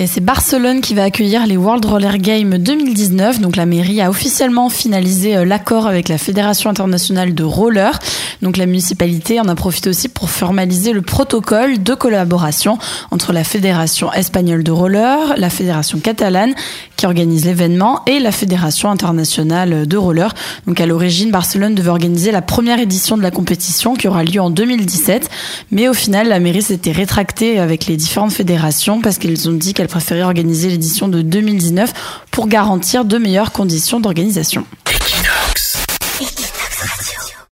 Et c'est Barcelone qui va accueillir les World Roller Games 2019. Donc la mairie a officiellement finalisé euh, l'accord avec la Fédération internationale de roller. Donc la municipalité en a profité aussi pour formaliser le protocole de collaboration entre la Fédération espagnole de roller, la Fédération catalane qui organise l'événement et la Fédération internationale de roller. Donc à l'origine, Barcelone devait organiser la première édition de la compétition qui aura lieu en 2017, mais au final la mairie s'était rétractée avec les différentes fédérations parce qu'ils ont dit elle préférait organiser l'édition de 2019 pour garantir de meilleures conditions d'organisation.